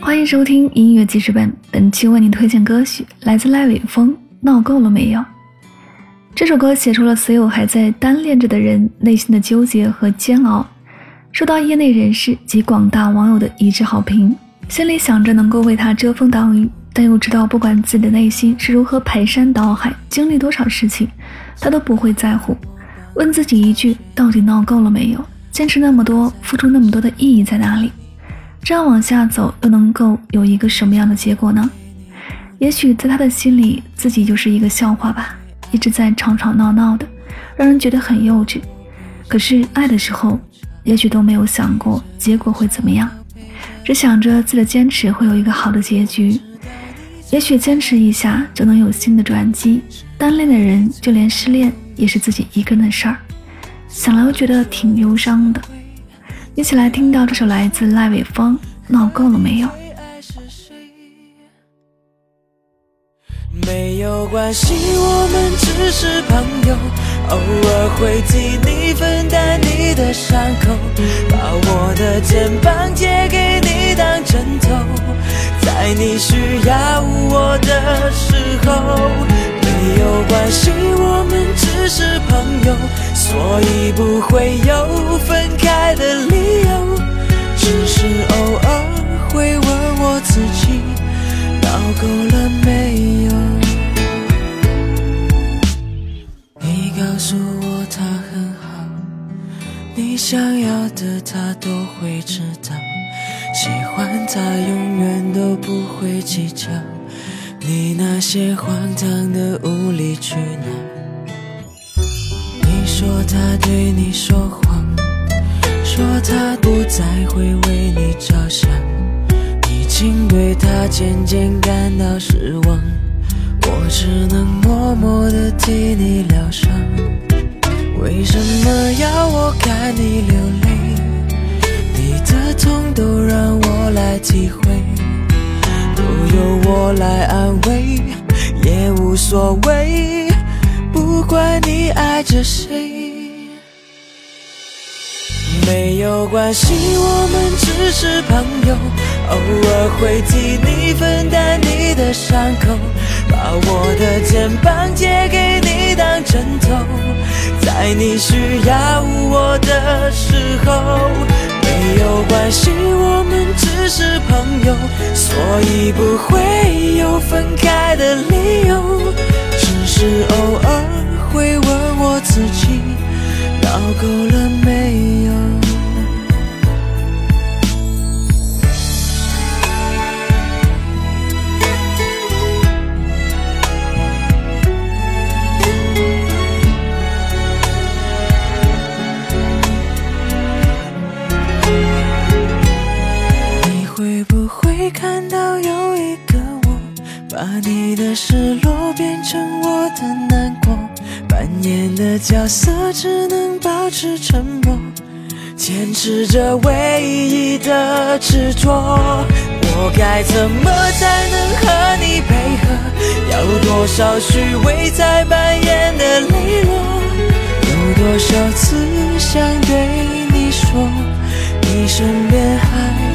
欢迎收听音乐记事本，本期为您推荐歌曲来自赖伟峰《闹够了没有》。这首歌写出了所有还在单恋着的人内心的纠结和煎熬，受到业内人士及广大网友的一致好评。心里想着能够为他遮风挡雨，但又知道不管自己的内心是如何排山倒海，经历多少事情，他都不会在乎。问自己一句：到底闹够了没有？坚持那么多，付出那么多的意义在哪里？这样往下走，又能够有一个什么样的结果呢？也许在他的心里，自己就是一个笑话吧，一直在吵吵闹闹的，让人觉得很幼稚。可是爱的时候，也许都没有想过结果会怎么样，只想着自己的坚持会有一个好的结局。也许坚持一下就能有新的转机。单恋的人，就连失恋也是自己一个人的事儿，想来又觉得挺忧伤的。一起来听到这首来自赖伟峰《闹够了没有》。没有关系，我们只是朋友，偶尔会替你分担你的伤口，把我的肩膀借给你当枕头，在你需要我的时候。没有关系，我们只是朋友，所以不会有分开的理由。他都会知道，喜欢他永远都不会计较，你那些荒唐的无理取闹。你说他对你说谎，说他不再会为你着想。已经对他渐渐感到失望，我只能默默地替你疗伤。为什么要我看你流我来安慰，也无所谓，不管你爱着谁。没有关系，我们只是朋友，偶尔会替你分担你的伤口，把我的肩膀借给你当枕头，在你需要我的时候。没有关系，朋友，所以不会有分把你的失落变成我的难过扮演的角色只能保持沉默坚持着唯一的执着。我该怎么才能和你配合要多少虚伪才扮演的利落有多少次想对你说你身边还